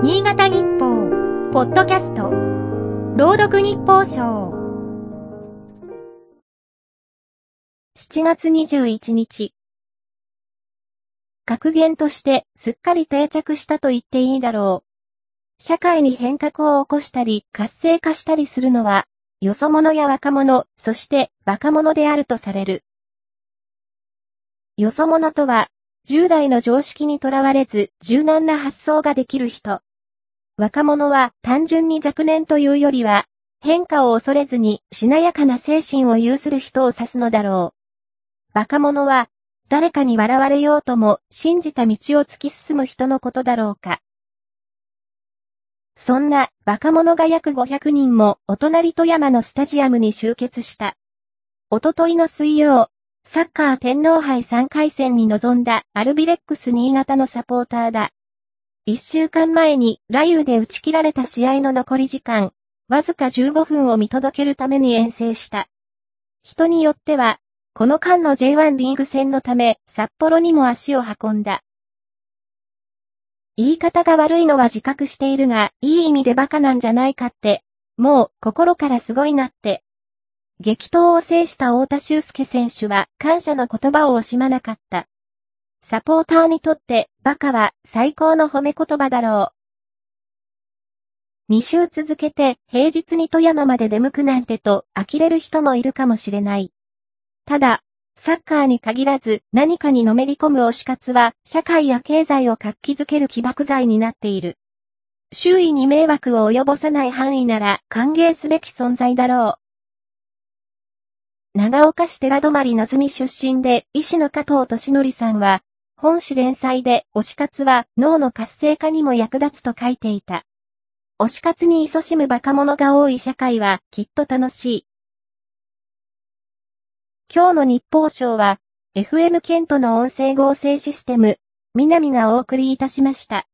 新潟日報、ポッドキャスト、朗読日報賞。7月21日。格言としてすっかり定着したと言っていいだろう。社会に変革を起こしたり活性化したりするのは、よそ者や若者、そして若者であるとされる。よそ者とは、従来の常識にとらわれず柔軟な発想ができる人。若者は単純に若年というよりは、変化を恐れずにしなやかな精神を有する人を指すのだろう。若者は、誰かに笑われようとも信じた道を突き進む人のことだろうか。そんな若者が約500人もお隣富山のスタジアムに集結した。おとといの水曜、サッカー天皇杯3回戦に臨んだアルビレックス新潟のサポーターだ。一週間前に雷雨で打ち切られた試合の残り時間、わずか15分を見届けるために遠征した。人によっては、この間の J1 リーグ戦のため、札幌にも足を運んだ。言い方が悪いのは自覚しているが、いい意味でバカなんじゃないかって、もう心からすごいなって激闘を制した太田修介選手は感謝の言葉を惜しまなかった。サポーターにとってバカは最高の褒め言葉だろう。2週続けて平日に富山まで出向くなんてと呆れる人もいるかもしれない。ただ、サッカーに限らず何かにのめり込む推し活は社会や経済を活気づける起爆剤になっている。周囲に迷惑を及ぼさない範囲なら歓迎すべき存在だろう。長岡市寺泊なずみ出身で医師の加藤俊則さんは、本誌連載で推し活は脳の活性化にも役立つと書いていた。推し活に勤しむ若者が多い社会はきっと楽しい。今日の日報賞は、FM ケントの音声合成システム、南がお送りいたしました。